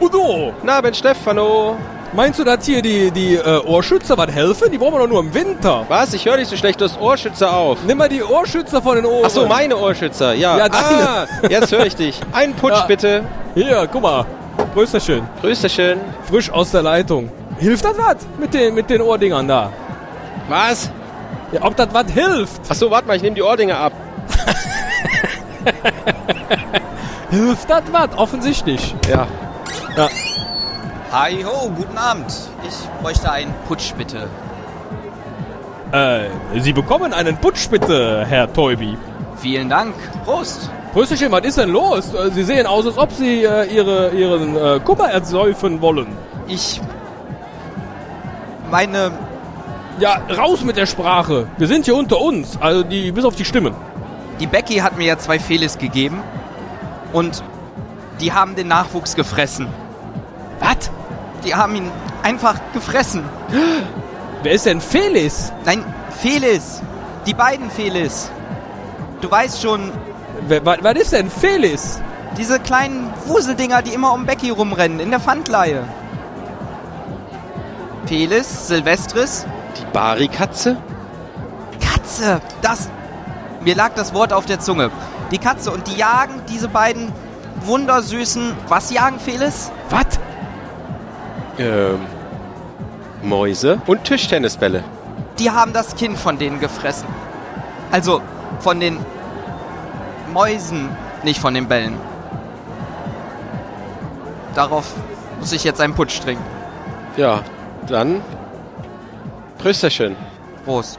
Udo! Na, bin Stefano! Meinst du, dass hier die, die äh, Ohrschützer was helfen? Die brauchen wir doch nur im Winter. Was? Ich höre dich so schlecht. Du hast Ohrschützer auf. Nimm mal die Ohrschützer von den Ohren. Ach so, meine Ohrschützer. Ja. Ja, deine. Ah, jetzt höre ich dich. Einen Putsch Ja. bitte. Hier, guck mal. Größerchen. Grüß schön. Frisch aus der Leitung. Hilft das was mit den, mit den Ohrdingern da? Was? Ja, ob das was hilft? Ach so, warte mal, ich nehme die Ohrdinger ab. Hilft das was? Offensichtlich. Ja. Ja. Hi ho, guten Abend. Ich bräuchte einen Putsch, bitte. Äh, Sie bekommen einen Putsch bitte, Herr Teubi. Vielen Dank. Prost. Prösterchen, was ist denn los? Äh, Sie sehen aus, als ob Sie äh, ihre, Ihren äh, Kummer ersäufen wollen. Ich meine, Ja, raus mit der Sprache. Wir sind hier unter uns, also die bis auf die Stimmen. die Becky hat mir ja zwei Felis gegeben und die haben den Nachwuchs gefressen. Was? Die haben ihn einfach gefressen. Wer ist denn Felis? Nein, Felis. Die beiden Felis. Du weißt schon, Wer, was ist denn Felis? diese kleinen Wuseldinger, die immer um Becky rumrennen, in der Pfandleihe. Felis, Silvestris, Die Bari-Katze? Katze. Das. Mir lag das Wort auf der Zunge. Die Katze. Und die jagen diese beiden wundersüßen. Was jagen, Felis? Was? Ähm. Mäuse und Tischtennisbälle. Die haben das Kind von denen gefressen. Also von den Mäusen, nicht von den Bällen. Darauf muss ich jetzt einen Putsch trinken. Ja, dann. Prösterchen. Prost.